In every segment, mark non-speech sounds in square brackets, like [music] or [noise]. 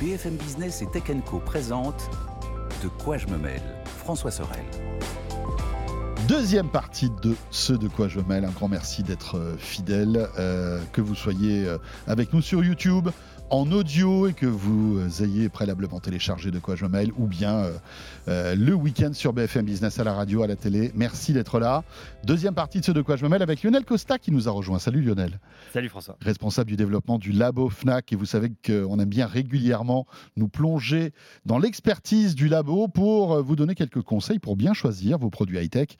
BFM Business et Tech Co présente De quoi je me mêle François Sorel. Deuxième partie de ce de quoi je mêle. Un grand merci d'être euh, fidèle, euh, que vous soyez euh, avec nous sur YouTube, en audio et que vous ayez préalablement téléchargé de quoi je mail ou bien euh, euh, le week-end sur BFM Business à la radio, à la télé. Merci d'être là. Deuxième partie de ce de quoi je me mêle avec Lionel Costa qui nous a rejoint. Salut Lionel. Salut François. Responsable du développement du labo FNAC et vous savez qu'on aime bien régulièrement nous plonger dans l'expertise du labo pour vous donner quelques conseils pour bien choisir vos produits high-tech.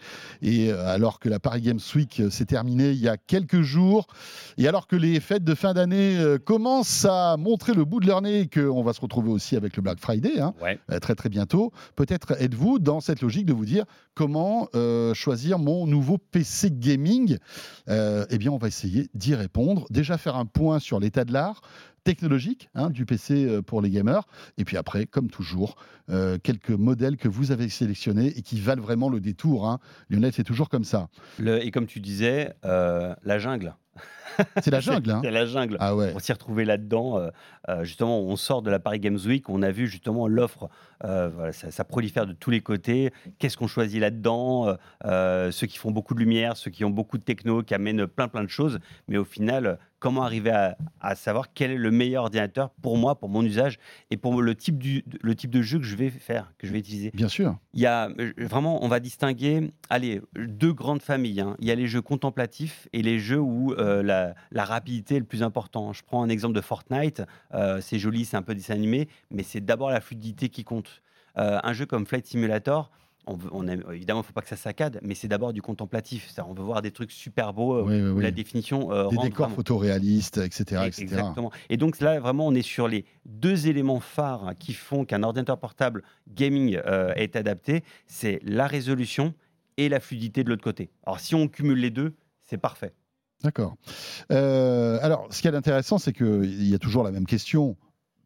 Et euh, alors que la Paris Games Week s'est terminée il y a quelques jours et alors que les fêtes de fin d'année commencent à montrer le bout de leur nez qu'on va se retrouver aussi avec le Black Friday, hein, euh, très très bientôt. Peut-être êtes-vous dans cette logique de vous dire comment euh, choisir mon nouveau PC gaming euh, Eh bien, on va essayer d'y répondre. Déjà faire un point sur l'état de l'art technologique hein, du PC pour les gamers. Et puis après, comme toujours, quelques modèles que vous avez sélectionnés et qui valent vraiment le détour. Hein. Lionel, c'est toujours comme ça. et comme tu disais, la jungle. [laughs] C'est la jungle. Hein. C'est la jungle. Ah ouais. On s'y retrouvait là-dedans. Euh, euh, justement, on sort de la Paris Games Week. On a vu justement l'offre. Euh, ça, prolifère de tous les côtés. Qu'est-ce qu'on choisit là-dedans Ceux qui font beaucoup de lumière, ceux qui ont beaucoup de techno, qui amènent plein plein de choses. Mais au final, comment arriver à, savoir quel est le meilleur ordinateur pour moi, pour mon usage et pour le type, du, le type de jeu que je vais faire, que je vais utiliser. Bien sûr. Il y a vraiment, on va distinguer, allez, deux grandes familles. Hein. Il y a les jeux contemplatifs et les jeux où la, la, rapidité est le plus important. Je prends un exemple de Fortnite. Euh, c'est joli, c'est un peu dessin animé, mais c'est d'abord la fluidité qui compte. Euh, un jeu comme Flight Simulator, on, évidemment, il ne faut pas que ça saccade, mais c'est d'abord du contemplatif. Ça, on veut voir des trucs super beaux, euh, la définition. des décors photoréalistes, etc., etc. Exactement. Et donc là, vraiment, on est sur les deux éléments phares qui font qu'un ordinateur portable gaming est adapté c'est la résolution et la fluidité de l'autre côté. Alors, si on cumule les deux, c'est parfait. D'accord. Euh, alors, ce qui est intéressant, c'est qu'il y a toujours la même question.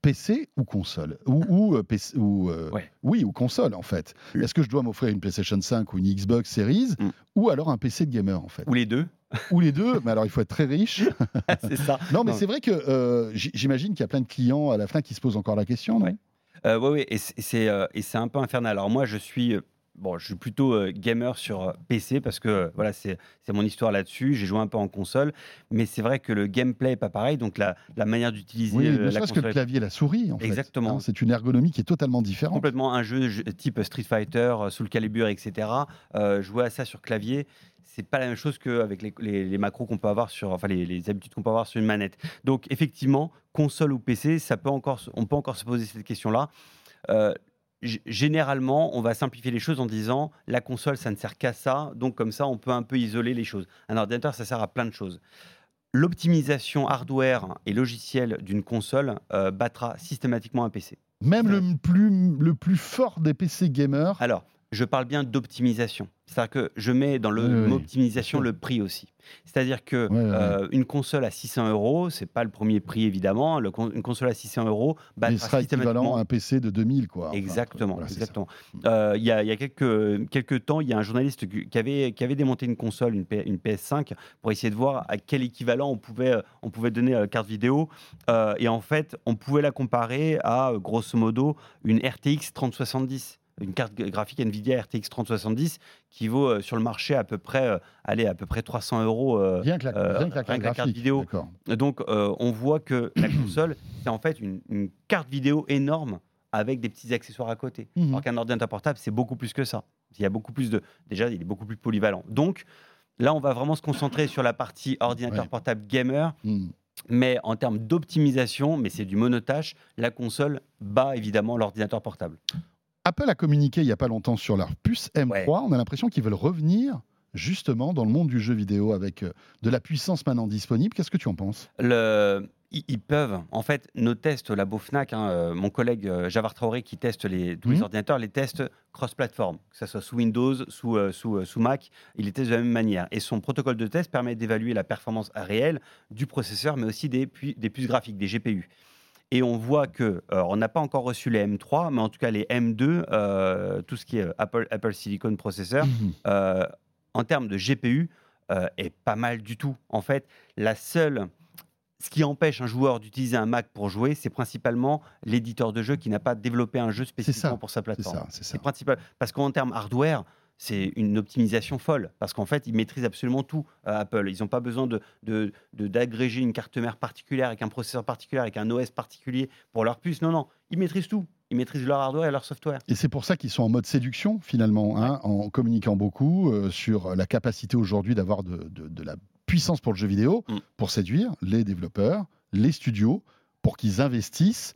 PC ou console ou, ou, euh, PC, ou euh, oui ou console en fait. Est-ce que je dois m'offrir une PlayStation 5 ou une Xbox Series mm. ou alors un PC de gamer en fait? Ou les deux ou les deux, mais alors il faut être très riche. [laughs] c'est ça. Non, mais c'est vrai que j'imagine qu'il y a plein de clients à la fin qui se posent encore la question, Oui, oui, et c'est un peu infernal. Alors moi, je suis bon, je suis plutôt euh, gamer sur euh, PC parce que voilà, c'est mon histoire là-dessus. J'ai joué un peu en console, mais c'est vrai que le gameplay est pas pareil, donc la, la manière d'utiliser oui, euh, la console. que le clavier et la souris, en Exactement. Hein, c'est une ergonomie qui est totalement différente. Complètement un jeu, type Street Fighter, Soul Calibur, etc. jouer à ça sur clavier, c'est pas la même chose qu'avec les, les, macros qu'on peut avoir sur, enfin les, les habitudes qu'on peut avoir sur une manette. Donc effectivement, console ou PC, ça peut encore, on peut encore se poser cette question-là généralement, on va simplifier les choses en disant la console, ça ne sert qu'à ça, donc comme ça, on peut un peu isoler les choses. Un ordinateur, ça sert à plein de choses. L'optimisation hardware et logiciel d'une console euh, battra systématiquement un PC. Même le plus, le plus fort des PC gamers Alors, je parle bien d'optimisation. C'est-à-dire que je mets dans le mot optimisation le prix aussi. C'est-à-dire que euh, une console à 600 euros, c'est pas le premier prix évidemment. une console à 600 euros, bah, sera équivalent à un PC de 2000 quoi. exactement, exactement. Euh, il y, a, quelques quelques temps, il y a un journaliste qui avait qui avait démonté une console, une, une PS5, pour essayer de voir à quel équivalent on pouvait on pouvait donner la carte vidéo. Euh, et en fait, on pouvait la comparer à grosso modo une RTX 3070 une carte graphique Nvidia RTX 3070 qui vaut euh, sur le marché à peu près, euh, allez, à peu près 300 euros euh, rien que la, carte vidéo. Donc on voit que la console, c'est en fait une, carte vidéo énorme avec des petits accessoires à côté. Mhm. Alors qu'un ordinateur portable, c'est beaucoup plus que ça. Il y a beaucoup plus de, déjà, il est beaucoup plus polyvalent. Donc là, on va vraiment se concentrer sur la partie ordinateur portable gamer. Mhm. Mais en termes d'optimisation, mais c'est du monotâche, la console bat évidemment l'ordinateur portable. Apple a communiqué il n'y a pas longtemps sur leur puce M3. On a l'impression qu'ils veulent revenir justement dans le monde du jeu vidéo avec euh, de la puissance maintenant disponible. Qu'est-ce que tu en penses? Le... Ils peuvent. En fait, nos tests Labo Fnac, hein, euh, mon collègue euh, Javar Traoré qui teste les, tous les mhm. ordinateurs, les tests cross-platform, que ce soit sous Windows, sous, sous, sous Mac, il les teste de la même manière. Et son protocole de test permet d'évaluer la performance réelle du processeur, mais aussi des, des puces graphiques, des GPU. Et on voit que, euh, on n'a pas encore reçu les M3, mais en tout cas les M2, euh, tout ce qui est euh, Apple, Apple Silicon Processor, mhm. en termes de GPU, est pas mal du tout. En fait, la seule ce qui empêche un joueur d'utiliser un Mac pour jouer, c'est principalement l'éditeur de jeu qui n'a pas développé un jeu spécifiquement pour sa C'est plateforme. ça, c'est ça. C'est principal. Parce qu'en termes hardware, c'est une optimisation folle. Parce qu'en fait, ils maîtrisent absolument tout à Apple. Ils n'ont pas besoin de, d'agréger une carte mère particulière avec un processeur particulier, avec un OS particulier pour leur puce. Non, non, ils maîtrisent tout. Ils maîtrisent leur hardware et leur software. Et c'est pour ça qu'ils sont en mode séduction, finalement, hein, en communiquant beaucoup euh, sur la capacité aujourd'hui d'avoir de, de- de la puissance pour le jeu vidéo, Mm. pour séduire les développeurs, les studios, pour qu'ils investissent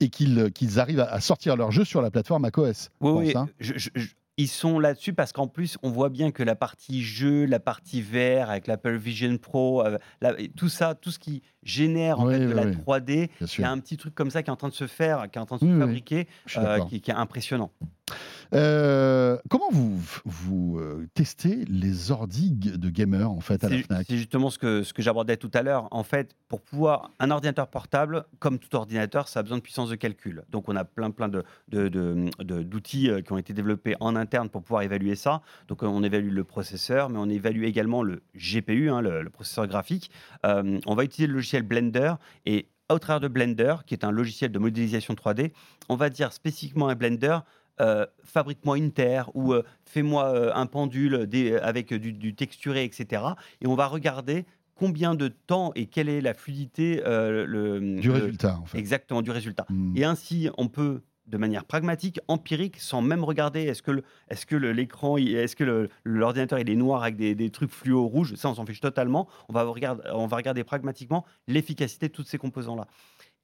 et qu'ils qu'ils arrivent à, sortir leur jeu sur la plateforme macOS. Oui, oui, hein. je- je- je- ils sont là-dessus parce qu'en plus, on voit bien que la partie jeu, la partie VR avec l'Apple Vision Pro, euh, la- tout ça, tout ce qui génère en Oui, fait, de oui, la oui. 3D, Bien il y a un petit truc comme ça qui est en train de se faire, qui est en train de se Oui, fabriquer, euh, qui est impressionnant. Euh, comment vous, vous euh, testez les ordi de gamers en fait à la Fnac? c'est justement ce que, ce que j'abordais tout à l'heure. En fait, pour pouvoir, un ordinateur portable, comme tout ordinateur, ça a besoin de puissance de calcul. Donc, on a plein, plein de, de- de- de- d'outils euh, qui ont été développés en interne pour pouvoir évaluer ça. Donc, on évalue le processeur, mais on évalue également le GPU, hein, le, le processeur graphique. Euh, on va utiliser le logiciel Blender et au travers de Blender, qui est un logiciel de modélisation 3D, on va dire spécifiquement à Blender, euh, fabrique-moi une terre ou euh, fais-moi euh, un pendule des- avec du, du texturé, etc. Et on va regarder combien de temps et quelle est la fluidité le, Du le- résultat en fait. exactement du résultat. Mm. Et ainsi, on peut de manière pragmatique, empirique, sans même regarder est-ce que le- est-ce que le- l'écran, est-ce que l'ordinateur il est noir avec des, des trucs fluo rouges, ça on s'en fiche totalement. On va regarder, on va regarder pragmatiquement l'efficacité de tous ces composants là.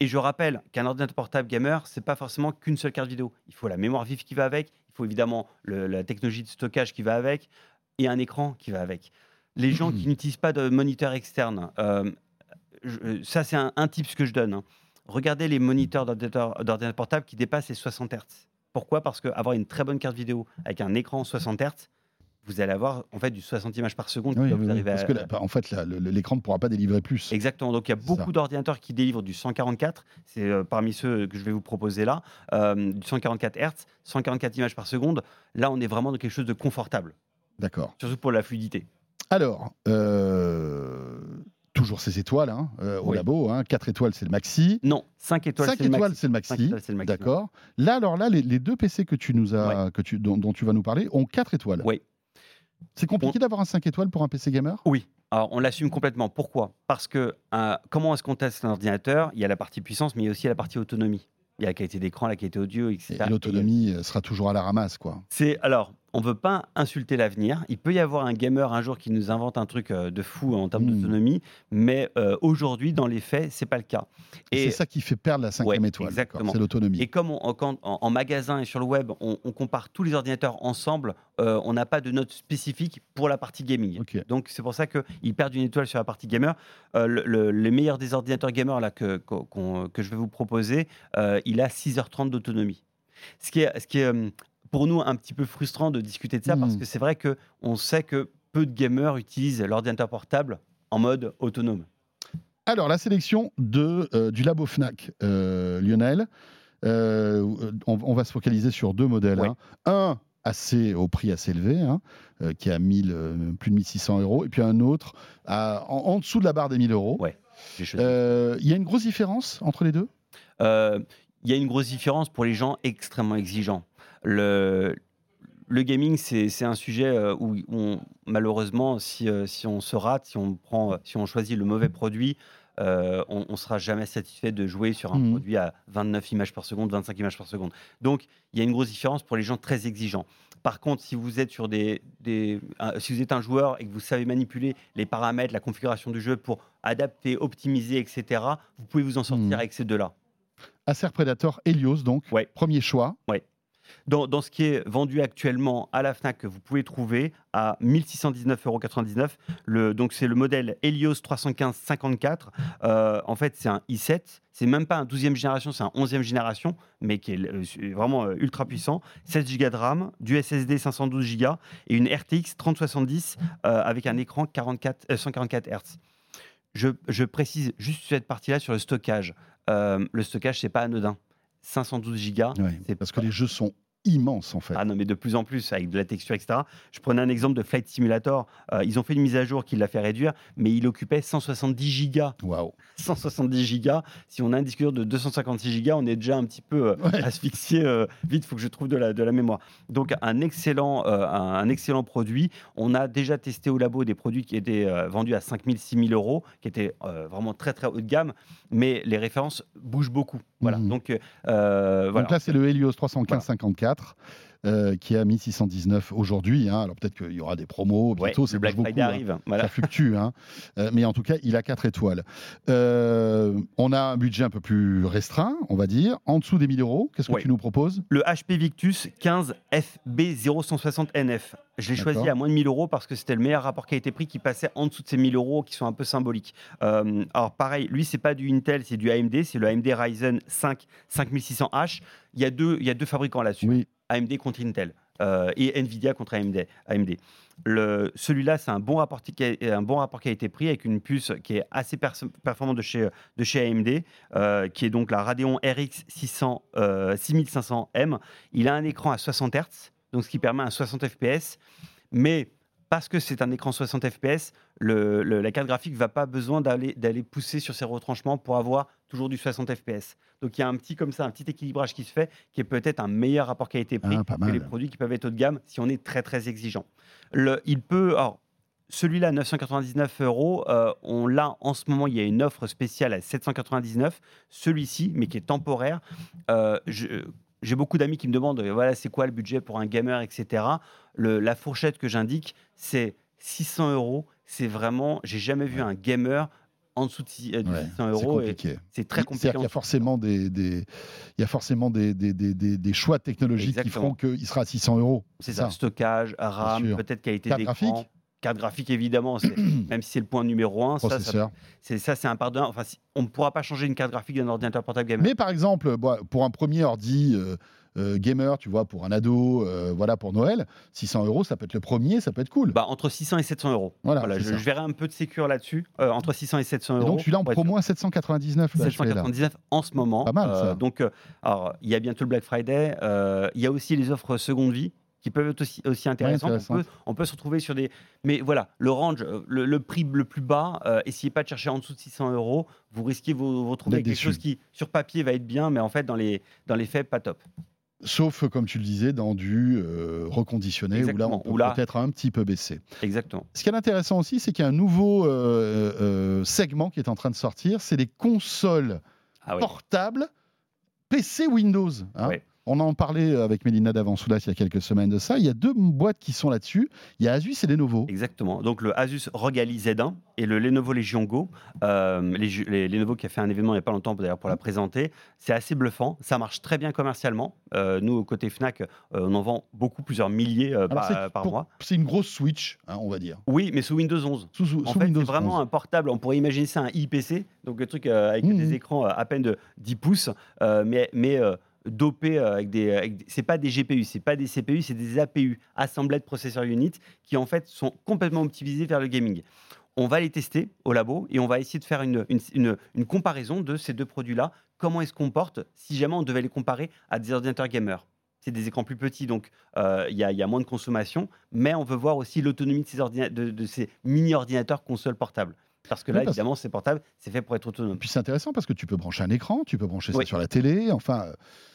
Et je rappelle qu'un ordinateur portable gamer, c'est pas forcément qu'une seule carte vidéo. Il faut la mémoire vive qui va avec, il faut évidemment le- la technologie de stockage qui va avec, et un écran qui va avec. Les gens qui n'utilisent pas de moniteur externe, euh, je- ça c'est un, un tips que je donne. hein. Regardez les moniteurs d'ordinateur portable qui dépassent les 60 Hz. Pourquoi? Parce qu'avoir une très bonne carte vidéo avec un écran 60 Hz, vous allez avoir en fait du 60 images par seconde. Oui, vous parce à- que là, en fait, l'écran ne pourra pas délivrer plus. Exactement. Donc il y a beaucoup d'ordinateurs qui délivrent du 144. C'est euh, parmi ceux que je vais vous proposer là, euh, du 144 Hz, 144 images par seconde. Là, on est vraiment dans quelque chose de confortable, D'accord. surtout pour la fluidité. Alors, euh, toujours ces étoiles hein, euh, au Oui. labo. Hein, 4 étoiles, c'est le maxi. Non, 5 étoiles, 5 c'est le maxi. c'est le Cinq maxi. étoiles, c'est le maxi. D'accord. Là, alors là, les, les deux PC que tu nous as, que tu, dont, dont tu vas nous parler ont 4 étoiles. Oui. C'est compliqué d'avoir un 5 étoiles pour un PC gamer? Oui. Alors, on l'assume complètement. Pourquoi? Parce que euh, comment est-ce qu'on teste un ordinateur? Il y a la partie puissance, mais il y a aussi la partie autonomie. Il y a la qualité d'écran, la qualité audio, etc. Et l'autonomie euh, sera toujours à la ramasse, quoi. C'est alors, on veut pas insulter l'avenir. Il peut y avoir un gamer un jour qui nous invente un truc euh, de fou en termes Mm. d'autonomie, mais euh, aujourd'hui, dans les faits, c'est pas le cas. Et c'est ça qui fait perdre la cinquième Ouais, étoile. exactement. C'est l'autonomie. Et comme on- en, quand- en- en magasin et sur le web, on, on compare tous les ordinateurs ensemble, euh, on n'a pas de note spécifique pour la partie gaming. Donc c'est pour ça qu'ils perdent une étoile sur la partie gamer. Euh, le, le- les meilleurs des ordinateurs gamers là, que, je vais vous proposer, il a 6h30 d'autonomie. Ce qui est, ce qui est euh, pour nous un petit peu frustrant de discuter de ça parce Mhm. que c'est vrai qu'on sait que peu de gamers utilisent l'ordinateur portable en mode autonome. Alors, la sélection de, euh, du labo Fnac, euh, Lionel, euh, on, on va se focaliser sur deux modèles. Ouais. hein. Un assez, au prix assez élevé, hein, qui est à 1000, plus de 1600 euros, et puis un autre à- en, en dessous de la barre des 1000 euros. Ouais. Il y a une grosse différence entre les deux? Il y a une grosse différence pour les gens extrêmement exigeants. Le, le gaming, c'est un sujet euh, où on, malheureusement, si, euh, si on se rate, si on, prend, si on choisit le mauvais produit, euh, on ne sera jamais satisfait de jouer sur un Mhm. produit à 29 images par seconde, 25 images par seconde. Donc, il y a une grosse différence pour les gens très exigeants. Par contre, si vous êtes sur des, des un- si vous êtes un joueur et que vous savez manipuler les paramètres, la configuration du jeu pour adapter, optimiser, etc., vous pouvez vous en sortir Mhm. avec ces deux-là. Acer Predator Helios, donc, Ouais. premier choix. Dans, ce qui est vendu actuellement à la FNAC, que vous pouvez trouver à 1619,99 euros. Donc, c'est le modèle Helios 315-54. Euh, en fait, c'est un i7. C'est même pas un 12e génération, c'est un 11e génération, mais qui est euh, vraiment euh, ultra puissant. 16 Go de RAM, du SSD 512 Go et une RTX 3070 euh, avec un écran 44, euh, 144 Hz. Je, je précise juste cette partie-là sur le stockage. Le stockage, c'est pas anodin. 512 Go, Ouais, C'est parce que les jeux sont immense en fait. Ah non, mais de plus en plus, avec de la texture, etc. Je prenais un exemple de Flight Simulator. Euh, ils ont fait une mise à jour qui l'a fait réduire, mais il occupait 170 gigas. Waouh 170 gigas. Si on a un disque dur de 256 gigas, on est déjà un petit peu euh, Ouais. asphyxié. euh, vite, il faut que je trouve de la, de la mémoire. Donc, un excellent, un, excellent produit. On a déjà testé au labo des produits qui étaient vendus à 5000, 6000 euros, qui étaient vraiment très, très haut de gamme, mais les références bougent beaucoup. Voilà. Mhm. Donc, euh, voilà. Donc là, c'est le Helios 315-54 euh, qui est à 1619 aujourd'hui. hein. Alors peut-être qu'il y aura des promos Ouais, bientôt. ça le Black Friday hein. arrive. Voilà. Ça fluctue, hein. Euh, mais en tout cas, il a 4 étoiles. Euh, on a un budget un peu plus restreint, on va dire, en dessous des 1000 euros. Qu'est-ce que Ouais. tu nous proposes? Le HP Victus 15 FB0160NF. Je l'ai choisi à moins de 1000 euros parce que c'était le meilleur rapport qualité-prix qui passait en dessous de ces 1000 euros qui sont un peu symboliques. Euh, alors pareil, lui c'est pas du Intel, c'est du AMD, c'est le AMD Ryzen 5 5600H. Il y a deux, il y a deux fabricants là-dessus. Oui, AMD contre Intel euh, et Nvidia contre AMD. Celui-là, c'est un bon rapport, un bon rapport qualité-prix avec une puce qui est assez performante de chez, de chez AMD, euh, qui est donc la Radeon RX 600, euh, 6500M. Il a un écran à 60 Hz, donc ce qui permet un 60 FPS, mais parce que c'est un écran 60 FPS, le- le- la carte graphique va pas besoin d'aller pousser sur ses retranchements pour avoir toujours du 60 FPS. Donc il y a un petit comme ça, un petit équilibrage qui se fait, qui est peut-être un meilleur rapport qualité-prix Ah, que les produits qui peuvent être haut de gamme si on est très très exigeant. Le, il peut, alors, celui-là, 999 euros, euh, on l'a en ce moment, il y a une offre spéciale à 799. Celui-ci, mais qui est temporaire, euh, je- j'ai beaucoup d'amis qui me demandent, voilà, c'est quoi le budget pour un gamer, etc. Le- la fourchette que j'indique, c'est 600 euros. C'est vraiment, j'ai jamais vu un gamer en dessous de, six- euh, de Ouais, 600 c'est euros. C'est très Il- compliqué. Qu'il y a forcément des, des- il y a forcément des, des, des- des- des choix technologiques qui Exactement. feront qu'il sera à 600 euros. C'est ça, stockage, RAM, peut-être qualité d'écran. graphique Carte graphique, évidemment, [clears throat] même si c'est le point numéro un, ça, c'est ça, c'est un pardon. Enfin, si- on ne pourra pas changer une carte graphique d'un ordinateur portable gamer. Mais par exemple, bon, pour un premier ordi euh, euh, gamer, tu vois, pour un ado, euh, voilà, pour Noël, 600 euros, ça peut être le premier, ça peut être cool. Bah, entre 600 et 700 euros. Voilà, je, verrai un peu de sécure là-dessus, euh, entre 600 et 700 Et euros. donc celui-là en promo à 799, le HP, là. 799 en ce moment. Pas mal, ça. donc, alors, il y a bientôt le Black Friday. il y a aussi les offres seconde vie qui peuvent être aussi, aussi intéressantes. on, peut, on peut se retrouver sur des. Mais voilà, le range, le, le prix le plus bas, euh, essayez pas de chercher en dessous de 600 euros. Vous risquez de vous, vous retrouver avec quelque chose qui, sur papier, va être bien, mais en fait, dans les, dans les faits, pas top. Sauf, comme tu le disais, dans du euh, reconditionné, où là, Exactement, on peut peut-être un petit peu baisser. Exactement. Ce qui est intéressant aussi, c'est qu'il y a un nouveau euh, euh, segment qui est en train de sortir, c'est les consoles Ah oui. portables PC Windows. hein. On en parlait avec Mélina Davansoulas il y a quelques semaines de ça. Il y a deux boîtes qui sont là-dessus. Il y a Asus et Lenovo. Exactement. Donc le Asus ROG Ally Z1 et le Lenovo Legion Go. Euh, les, ju- les- Lenovo qui a fait un événement il n'y a pas longtemps d'ailleurs pour la présenter. C'est assez bluffant. Ça marche très bien commercialement. Euh, nous, au côté Fnac, euh, on en vend beaucoup, plusieurs milliers euh, par, c'est par pour- mois. C'est une grosse Switch, hein, on va dire. Oui, mais sous Windows 11. Sous, sous- En sous fait, Windows vraiment 11. un portable. On pourrait imaginer ça un IPC, donc le truc avec Mhm. des écrans à peine de 10 pouces, mais, mais euh, dopé euh, avec des. c'est pas des GPU, c'est pas des CPU, c'est des APU, Assembled Processor Unit, qui en fait sont complètement optimisés vers le gaming. On va les tester au labo et on va essayer de faire une, une, une- comparaison de ces deux produits-là. Comment ils se comportent si jamais on devait les comparer à des ordinateurs gamers? C'est des écrans plus petits, donc euh, il y, y a moins de consommation, mais on veut voir aussi l'autonomie de ces, de ces mini-ordinateurs consoles portables. Parce que là, Oui, parce- évidemment, c'est portable, c'est fait pour être autonome. Et puis c'est intéressant parce que tu peux brancher un écran, tu peux brancher ça sur la télé, enfin,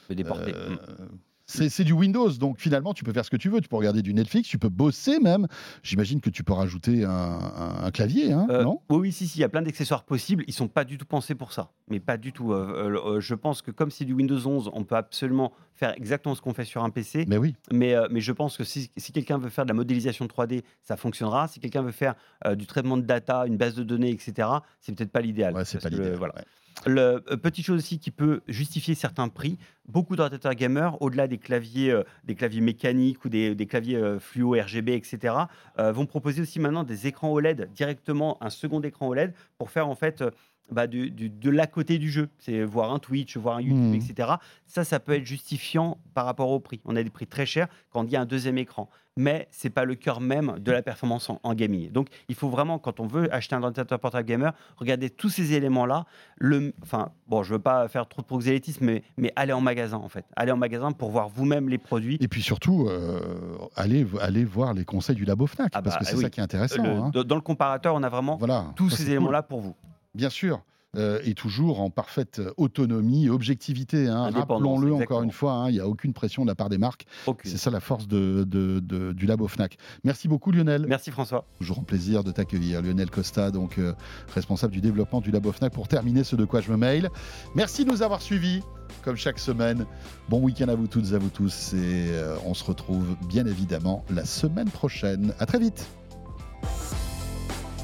de déporter. euh, Mm. C'est c'est du Windows, donc finalement tu peux faire ce que tu veux, tu peux regarder du Netflix, tu peux bosser même. J'imagine que tu peux rajouter un, un- un clavier, hein, Euh, non? oui, oui, si, si, il y a plein d'accessoires possibles. Ils sont pas du tout pensés pour ça. Mais pas du tout. Euh, euh, je pense que comme c'est du Windows 11, on peut absolument faire exactement ce qu'on fait sur un PC. Mais oui, Mais, mais je pense que si, si quelqu'un veut faire de la modélisation 3D, ça fonctionnera. Si quelqu'un veut faire du traitement de data, une base de données, etc., c'est peut-être pas l'idéal. ouais, c'est pas voilà. ouais. Euh, petite chose aussi qui peut justifier certains prix, beaucoup d'ordinateurs gamers, au-delà des claviers, euh, des claviers mécaniques ou des, claviers euh, fluo, RGB, etc., vont proposer aussi maintenant des écrans OLED, directement un second écran OLED, pour faire en fait bah, de, de, de l'à côté du jeu. C'est voir un Twitch, voir un YouTube, Mhm. etc. Ça, ça peut être justifiant par rapport au prix. On a des prix très chers quand il y a un deuxième écran. Mais c'est pas le cœur même de la performance en, en gaming. Donc, il faut vraiment, quand on veut acheter un ordinateur portable gamer, regarder tous ces éléments-là. Le, enfin, bon, je veux pas faire trop de proxélytisme, mais, mais aller en magasin, en fait. Aller en magasin pour voir vous-même les produits. Et puis surtout, euh, allez, allez voir les conseils du Labo Fnac, Ah parce bah, que c'est oui. ça qui est intéressant. Le- hein. dans- le comparateur, on a vraiment Voilà, tous ça, ces éléments-là pour vous. Bien sûr. euh, et toujours en parfaite autonomie et objectivité. hein. Rappelons-le encore une fois, hein, il n'y a aucune pression de la part des marques. C'est ça la force de, de- de- du Labo Fnac. Merci beaucoup Lionel. Merci François. Toujours un plaisir de t'accueillir. Lionel Costa, donc euh, responsable du développement du Labo Fnac, pour terminer ce de quoi je me mail. Merci de nous avoir suivis, comme chaque semaine. Bon week-end à vous toutes et à vous tous. Et euh, on se retrouve bien évidemment la semaine prochaine. À très vite.